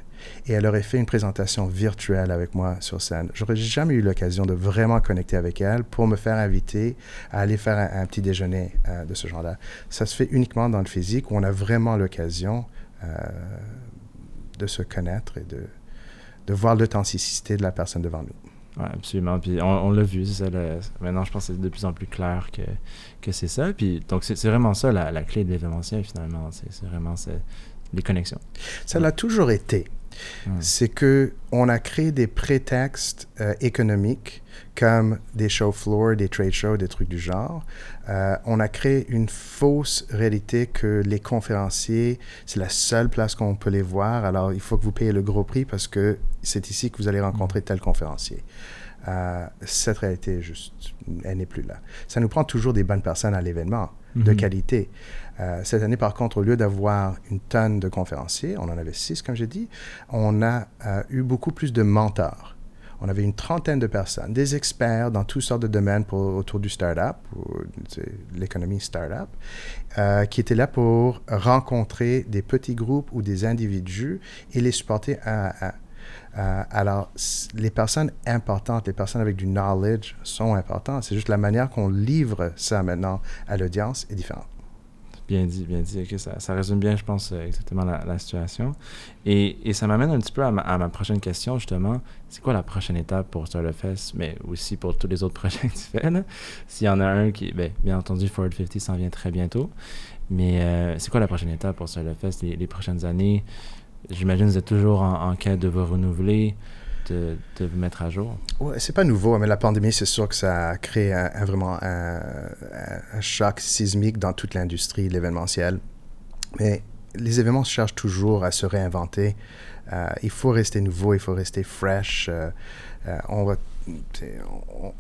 et elle aurait fait une présentation virtuelle avec moi sur scène, j'aurais jamais eu l'occasion de vraiment connecter avec elle pour me faire inviter à aller faire un, petit déjeuner euh, de ce genre-là. Ça se fait uniquement dans le physique où on a vraiment l'occasion euh, de se connaître et de, de voir l'authenticité de la personne devant nous. Oui, absolument. Puis on, l'a vu, ça. maintenant, je pense que c'est de plus en plus clair que, que c'est ça. Puis donc, c'est vraiment ça la, clé de l'événementiel, finalement. C'est vraiment les connexions. Ça l'a toujours été. C'est que on a créé des prétextes euh, économiques comme des show floor, des trade shows, des trucs du genre. Euh, on a créé une fausse réalité que les conférenciers, c'est la seule place qu'on peut les voir. Alors, il faut que vous payiez le gros prix parce que c'est ici que vous allez rencontrer tel conférencier. Euh, cette réalité, juste, elle n'est plus là. Ça nous prend toujours des bonnes personnes à l'événement, de mhm. qualité. Euh, cette année, par contre, au lieu d'avoir une tonne de conférenciers, on en avait six, comme j'ai dit, on a eu beaucoup plus de mentors. On avait une trentaine de personnes, des experts dans toutes sortes de domaines autour du startup, l'économie startup, euh, qui étaient là pour rencontrer des petits groupes ou des individus et les supporter à, à euh, alors, les personnes importantes, les personnes avec du knowledge sont importantes. C'est juste la manière qu'on livre ça maintenant à l'audience est différente. Bien dit, bien dit. ça, ça, résume bien, je pense, euh, exactement la, situation. Et, ça m'amène un petit peu à ma, prochaine question, justement. C'est quoi la prochaine étape pour Startup mais aussi pour tous les autres [LAUGHS] projets que tu fais? S'il y en a un qui, bien, bien entendu, Forward 50 s'en vient très bientôt. Mais euh, c'est quoi la prochaine étape pour Startup les, les prochaines années? J'imagine que vous êtes toujours en, quête de vous renouveler de, vous mettre à jour? Ouais, c'est pas nouveau, mais la pandémie, c'est sûr que ça a créé un, vraiment un, choc sismique dans toute l'industrie, l'événementiel. Mais les événements cherchent toujours à se réinventer. Euh, il faut rester nouveau, il faut rester fresh. Euh, euh, on va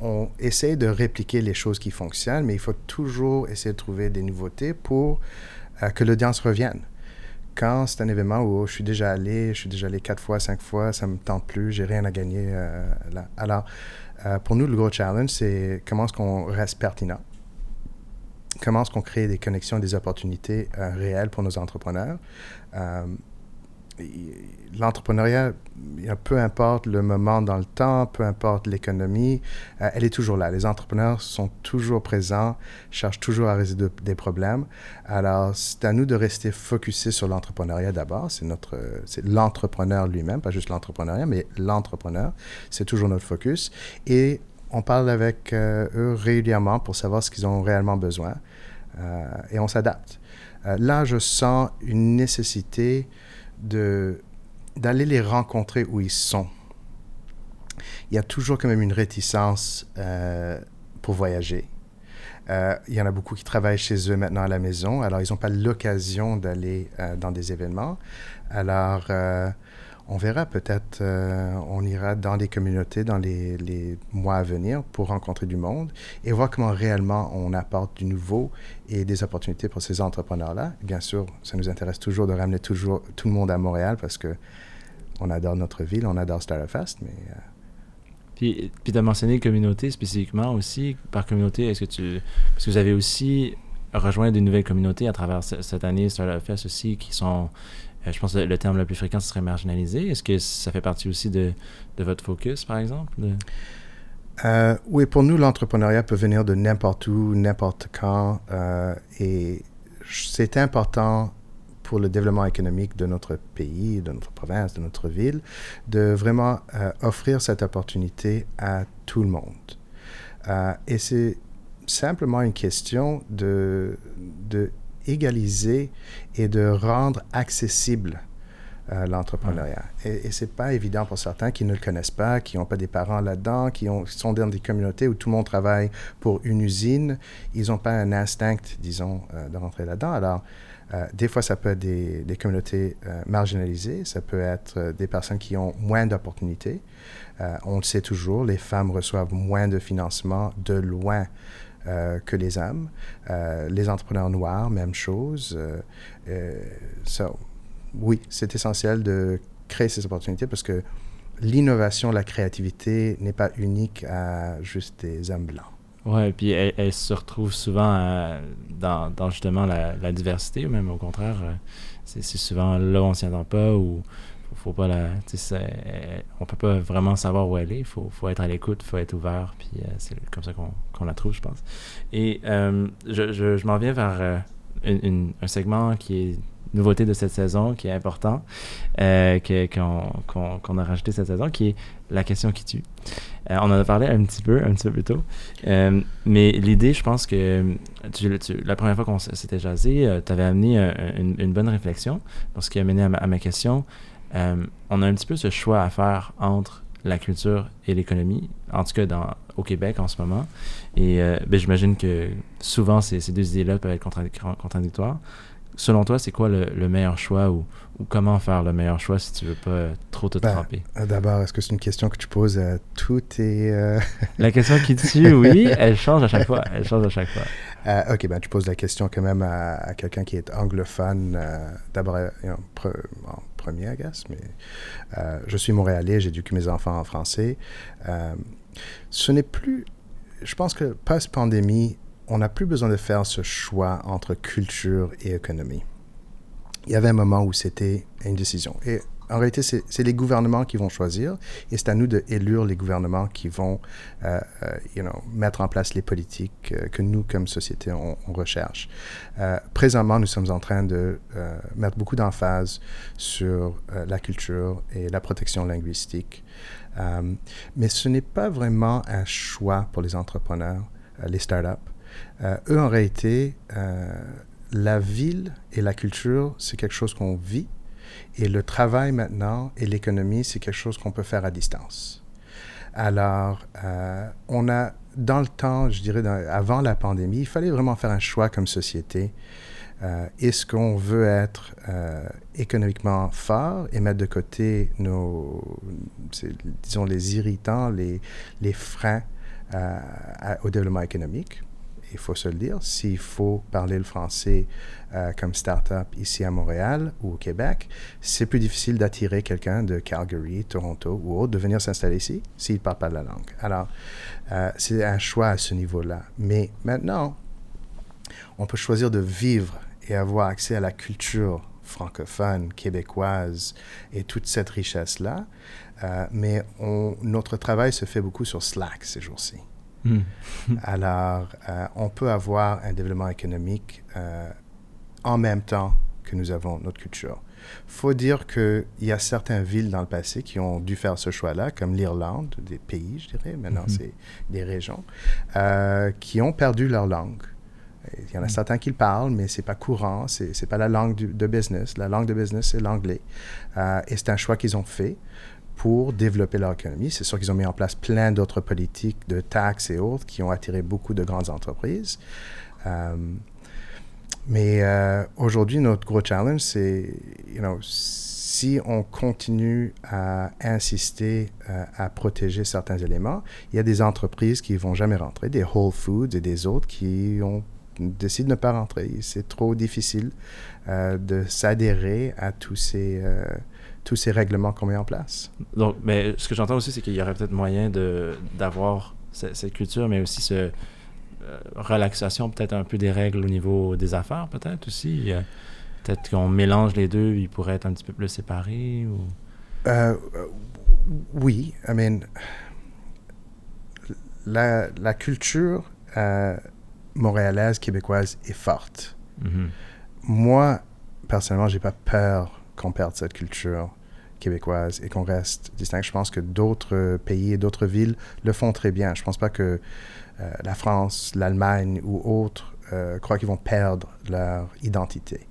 on, essaie de répliquer les choses qui fonctionnent, mais il faut toujours essayer de trouver des nouveautés pour que l'audience revienne quand c'est un événement où je suis déjà allé, je suis déjà allé quatre fois, cinq fois, ça me tente plus, j'ai rien à gagner euh, là. Alors, euh, pour nous, le gros challenge, c'est comment est-ce qu'on reste pertinent, comment est-ce qu'on crée des connexions, des opportunités euh, réelles pour nos entrepreneurs? L'entrepreneuriat, peu importe le moment dans le temps, peu importe l'économie, euh, elle est toujours là. Les entrepreneurs sont toujours présents, cherchent toujours à résoudre des problèmes. Alors, c'est à nous de rester focusés sur l'entrepreneuriat d'abord. C'est notre, c'est l'entrepreneur lui-même, pas juste l'entrepreneuriat, mais l'entrepreneur. C'est toujours notre focus. Et on parle avec euh, eux régulièrement pour savoir ce qu'ils ont réellement besoin. Euh, et on s'adapte. là, je sens une nécessité d'aller les rencontrer où ils sont. Il y a toujours quand même une réticence euh, pour voyager. Euh, il y en a beaucoup qui travaillent chez eux maintenant à la maison, alors ils n'ont pas l'occasion d'aller euh, dans des événements. Alors, on verra peut-être, euh, on ira dans les communautés dans les, mois à venir pour rencontrer du monde et voir comment réellement on apporte du nouveau et des opportunités pour ces entrepreneurs-là. Bien sûr, ça nous intéresse toujours de ramener toujours tout le monde à Montréal parce que on adore notre ville, on adore Startup Fest, mais... Euh, puis, puis tu as mentionné communauté spécifiquement aussi. Par communauté, est-ce que tu... Parce que vous avez aussi rejoint des nouvelles communautés à travers cette année Startup Fest aussi qui sont je pense que le terme le plus fréquent, ce serait marginalisé. Est-ce que ça fait partie aussi de, de votre focus, par exemple? Euh, oui, pour nous, l'entrepreneuriat peut venir de n'importe où, n'importe quand. Euh, et c'est important pour le développement économique de notre pays, de notre province, de notre ville, de vraiment euh, offrir cette opportunité à tout le monde. Euh, et c'est simplement une question de, de égaliser et de rendre accessible euh, l'entrepreneuriat. Et, et c'est pas évident pour certains qui ne le connaissent pas, qui n'ont pas des parents là-dedans, qui, ont, qui sont dans des communautés où tout le monde travaille pour une usine. Ils n'ont pas un instinct, disons, euh, de rentrer là-dedans. Alors, euh, des fois, ça peut être des, des communautés marginalisées, ça peut être des personnes qui ont moins d'opportunités. On le sait toujours, les femmes reçoivent moins de financement de loin euh, que les hommes. Euh, les entrepreneurs noirs, même chose. Euh, so, oui, c'est essentiel de créer ces opportunités parce que l'innovation, la créativité n'est pas unique à juste des hommes blancs. Ouais, puis elle, se retrouve souvent dans, justement la, la diversité, même au contraire, c'est souvent là où on s'y attend pas ou faut, pas la, euh, on peut pas vraiment savoir où elle est. Faut, faut être à l'écoute, faut être ouvert, puis euh, c'est comme ça qu'on qu'on la trouve, je pense. Et euh, je, je, m'en viens vers euh, une- un segment qui est nouveauté de cette saison, qui est important, euh, qu'on qu'on- qu'on a rajouté cette saison, qui est la question qui tue. Euh, on en a parlé un petit peu, un petit peu plus tôt. Euh, mais l'idée, je pense que tu- tu- la première fois qu'on s'était jasé, tu avais amené un- une, bonne réflexion. Ce qui a mené à ma question, euh, on a un petit peu ce choix à faire entre la culture et l'économie, en tout cas dans, au Québec en ce moment. Et euh, ben, j'imagine que souvent, ces, ces deux idées-là peuvent être contradic- contradictoires. Selon toi, c'est quoi le, le meilleur choix ou, ou comment faire le meilleur choix si tu veux pas euh, trop te Ben, tremper? Euh, D'abord, est-ce que c'est une question que tu poses à tous tes... euh, [LAUGHS] La question qui tue, oui, elle change à chaque fois. Elle change à chaque fois. Euh, ok, ben tu poses la question quand même à, à quelqu'un qui est anglophone, d'abord premier, I mais euh, je suis montréalais, j'éduque mes enfants en français. Euh, ce n'est plus, je pense que post-pandémie, on n'a plus besoin de faire ce choix entre culture et économie. Il y avait un moment où c'était une décision. En réalité, c'est les gouvernements qui vont choisir et c'est à nous d'élire les gouvernements qui vont euh, euh, you know, mettre en place les politiques euh, que nous, comme société, on, recherche. Présentement, nous sommes en train de mettre beaucoup d'emphase sur la culture et la protection linguistique. Mais ce n'est pas vraiment un choix pour les entrepreneurs, les startups. Eux, en réalité, la ville et la culture, c'est quelque chose qu'on vit. Et le travail maintenant et l'économie, c'est quelque chose qu'on peut faire à distance. Alors, euh, on a, dans le temps, je dirais, avant la pandémie, il fallait vraiment faire un choix comme société. Euh, Est-ce qu'on veut être euh, économiquement fort et mettre de côté nos, disons, les irritants, les, freins au développement économique? Il faut se le dire, s'il faut parler le français euh, comme start-up ici à Montréal ou au Québec, c'est plus difficile d'attirer quelqu'un de Calgary, Toronto ou autre de venir s'installer ici s'il ne parle pas la langue. Alors, euh, c'est un choix à ce niveau-là. Mais maintenant, on peut choisir de vivre et avoir accès à la culture francophone, québécoise et toute cette richesse-là. Euh, mais notre travail se fait beaucoup sur Slack ces jours-ci. Hmm. [LAUGHS] Alors, euh, on peut avoir un développement économique euh, en même temps que nous avons notre culture. faut dire qu'il y a certaines villes dans le passé qui ont dû faire ce choix-là, comme l'Irlande, des pays, je dirais, maintenant Mhm. c'est des régions, euh, qui ont perdu leur langue. Il y en a certains qui le parlent, mais c'est pas courant, c'est c'est pas la langue du- de business. La langue de business, c'est l'anglais. Euh, et c'est un choix qu'ils ont fait pour développer leur économie. C'est sûr qu'ils ont mis en place plein d'autres politiques de taxes et autres qui ont attiré beaucoup de grandes entreprises. Euh, mais euh, aujourd'hui, notre gros challenge, c'est, you know, si on continue à insister euh, à protéger certains éléments, il y a des entreprises qui vont jamais rentrer, des Whole Foods et des autres qui ont décident de ne pas rentrer. C'est trop difficile de s'adhérer à tous ces, tous ces règlements qu'on met en place. Donc, mais ce que j'entends aussi, c'est qu'il y aurait peut-être moyen d'avoir ce- cette culture, mais aussi ce euh, relaxation, peut-être un peu des règles au niveau des affaires, peut-être aussi. Euh, peut-être qu'on mélange les deux, ils pourraient être un petit peu plus séparés. Ou... Euh, oui, I mean, la, la culture euh, montréalaise, québécoise est forte. Mhm. Moi, personnellement, j'ai pas peur qu'on perde cette culture québécoise et qu'on reste distinct. Je pense que d'autres pays et d'autres villes le font très bien. Je pense pas que euh, la France, l'Allemagne ou autres euh, croient qu'ils vont perdre leur identité.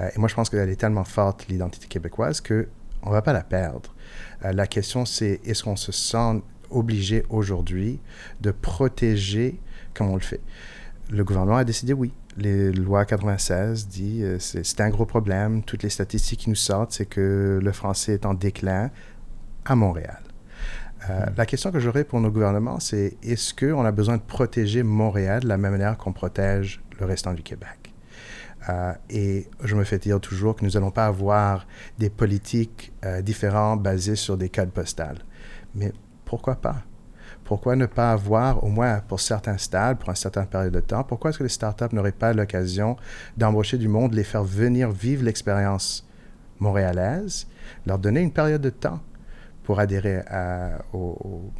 Euh, et moi, je pense qu'elle est tellement forte, l'identité québécoise, qu'on ne va pas la perdre. la question, c'est est-ce qu'on se sent obligé aujourd'hui de protéger comme on le fait? Le gouvernement a décidé oui. Les lois 96 dit euh, c'est un gros problème. Toutes les statistiques qui nous sortent, c'est que le français est en déclin à Montréal. Euh, hmm. La question que j'aurais pour nos gouvernements, c'est est-ce qu'on a besoin de protéger Montréal de la même manière qu'on protège le restant du Québec? Euh, et je me fais dire toujours que nous n'allons pas avoir des politiques différentes basées sur des codes postales. Mais pourquoi pas? Pourquoi ne pas avoir, au moins pour certains stades, pour une certaine période de temps, pourquoi est-ce que les startups n'auraient pas l'occasion d'embaucher du monde, les faire venir vivre l'expérience montréalaise, leur donner une période de temps pour adhérer aux,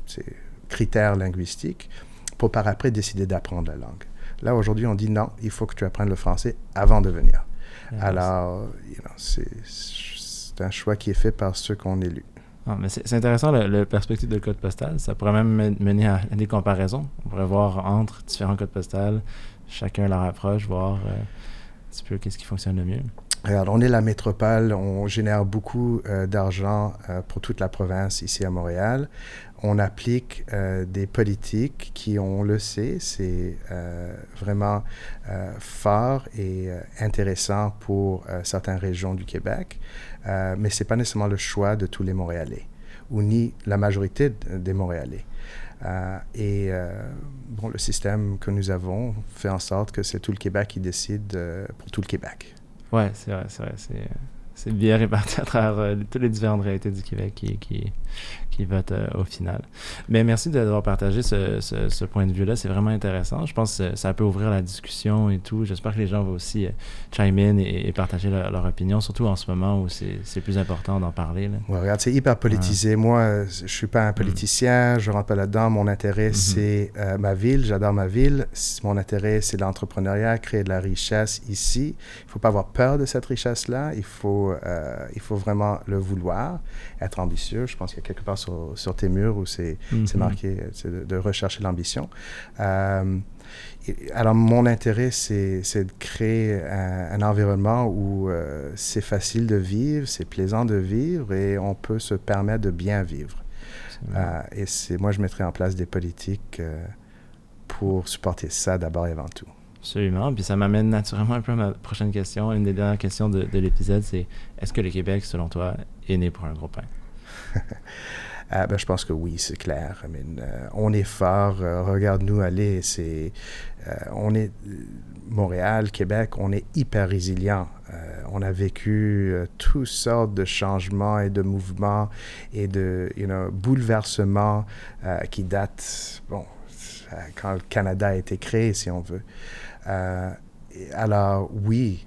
critères linguistiques, pour par après décider d'apprendre la langue? Là, aujourd'hui, on dit non, il faut que tu apprennes le français avant de venir. Alors, c'est un choix qui est fait par ceux qu'on élu. Ah, c'est intéressant le, perspective de code postal. Ça pourrait même mener à, des comparaisons. On pourrait voir entre différents codes postales, chacun leur approche, voir euh, un petit peu qu'est-ce qui fonctionne le mieux. On est la métropole, on génère beaucoup euh, d'argent euh, pour toute la province ici à Montréal. On applique des politiques qui, on le sait, c'est vraiment fort et intéressant pour certaines régions du Québec. Euh, mais ce n'est pas nécessairement le choix de tous les Montréalais, ou ni la majorité des Montréalais. Euh, et euh, bon, le système que nous avons fait en sorte que c'est tout le Québec qui décide pour tout le Québec. Oui, c'est vrai, c'est vrai. C'est bien réparti à travers toutes les différentes réalités du Québec qui, qui, qui votent euh, au final. Mais merci d'avoir partagé ce, ce, point de vue-là. C'est vraiment intéressant. Je pense que ça peut ouvrir la discussion et tout. J'espère que les gens vont aussi euh, chime in et, partager leur, opinion, surtout en ce moment où c'est plus important d'en parler. Ouais, regarde, c'est hyper politisé. Moi, je suis pas un politicien, je rentre pas là-dedans. Mon intérêt, mm-hmm. c'est euh, ma ville. J'adore ma ville. Mon intérêt, c'est l'entrepreneuriat, créer de la richesse ici. Il faut pas avoir peur de cette richesse-là. Il faut, il faut vraiment le vouloir, être ambitieux. Je pense qu'il y a quelque part sur, tes murs où c'est mhm. marqué de, de, rechercher l'ambition. Euh, alors, mon intérêt, c'est de créer un, environnement où euh, c'est facile de vivre, c'est plaisant de vivre et on peut se permettre de bien vivre. Euh, et c'est moi, je mettrai en place des politiques pour supporter ça d'abord et avant tout. Absolument. Puis ça m'amène naturellement un peu à ma prochaine question. Une des dernières questions de, de l'épisode, c'est est-ce que le Québec, selon toi, est né pour un gros pain? [LAUGHS] Ah, ben, je pense que oui, c'est clair. Euh, on est fort. Euh, regarde-nous aller. C'est, euh, on est Montréal, Québec, on est hyper résilient. on a vécu toutes sortes de changements et de mouvements et de bouleversements qui datent, bon, quand le Canada a été créé, si on veut. alors oui,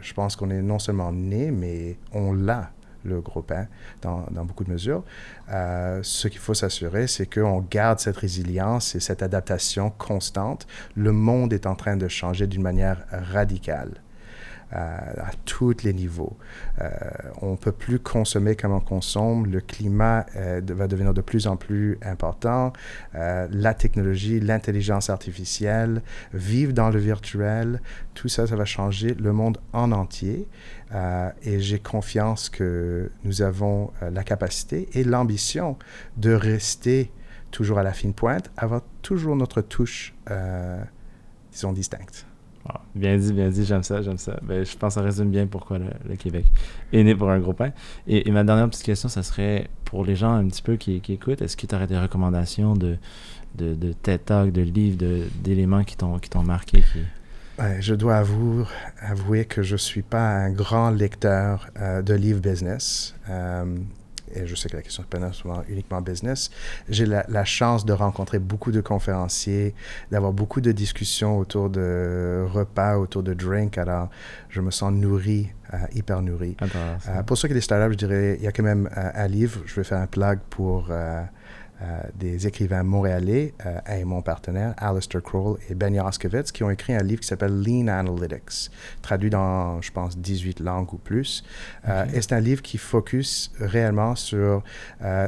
je pense qu'on est non seulement né, mais on l'a le gros pain dans, beaucoup de mesures. Euh, ce qu'il faut s'assurer, c'est qu'on garde cette résilience et cette adaptation constante. Le monde est en train de changer d'une manière radicale. Euh, à tous les niveaux. Euh, on ne peut plus consommer comme on consomme. Le climat va devenir de plus en plus important. la technologie, l'intelligence artificielle, vivre dans le virtuel, tout ça, ça va changer le monde en entier. Euh, et j'ai confiance que nous avons euh, la capacité et l'ambition de rester toujours à la fine pointe, avoir toujours notre touche, euh, disons, distincte. Ah, bien dit, bien dit, j'aime ça, j'aime ça. Ben, je pense que ça résume bien pourquoi le, Québec [LAUGHS] est né pour un gros pain. Et, ma dernière petite question, ça serait pour les gens un petit peu qui, écoutent, est-ce que tu aurais des recommandations de, de, TED Talk, de livres, d'éléments qui t'ont marqué qui, je dois avouer, avouer, que je ne suis pas un grand lecteur euh, de livres business. Euh, et je sais que la question est pas souvent uniquement business. J'ai la, chance de rencontrer beaucoup de conférenciers, d'avoir beaucoup de discussions autour de repas, autour de drinks. Alors, je me sens nourri, euh, hyper nourri. pour ceux qui sont des startups, je dirais, il y a quand même un livre. Je vais faire un plug pour des écrivains montréalais et mon partenaire, Alistair Kroll et Ben Yoskovitz, qui ont écrit un livre qui s'appelle Lean Analytics, traduit dans, je pense, 18 langues ou plus. et c'est un livre qui focus réellement sur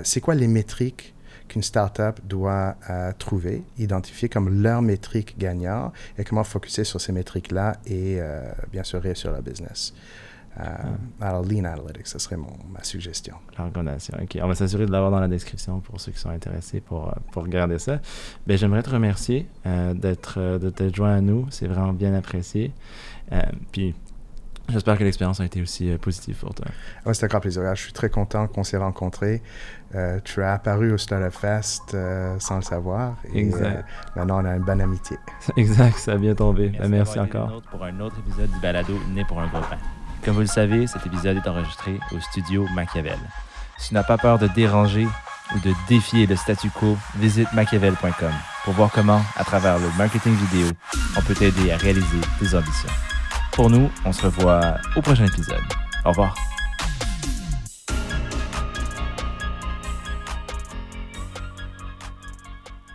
c'est quoi les métriques qu'une startup doit euh, trouver, identifier comme leur métrique gagnant et comment focuser sur ces métriques-là et euh, bien sûr réussir leur business. Euh, ah. Alors, Lean Analytics, ce serait mon, ma suggestion. La recommandation. OK. On va s'assurer de l'avoir dans la description pour ceux qui sont intéressés pour, pour regarder ça. Ben, J'aimerais te remercier d'être de t'être joint à nous. C'est vraiment bien apprécié. puis, J'espère que l'expérience a été aussi euh, positive pour toi. Oui, c'était un grand plaisir. Je suis très content qu'on s'est rencontrés. Euh, tu as apparu au Startup Fest euh, sans le savoir. Et, exact. maintenant, on a une bonne amitié. [LAUGHS] exact, ça a bien tombé. Merci, Merci encore. Pour un autre épisode du Balado Né pour un gros pain. Comme vous le savez, cet épisode est enregistré au studio Machiavel. Si tu n'as pas peur de déranger ou de défier le statu quo, visite machiavel.com pour voir comment, à travers le marketing vidéo, on peut t'aider à réaliser tes ambitions. Pour nous, on se revoit au prochain épisode. Au revoir.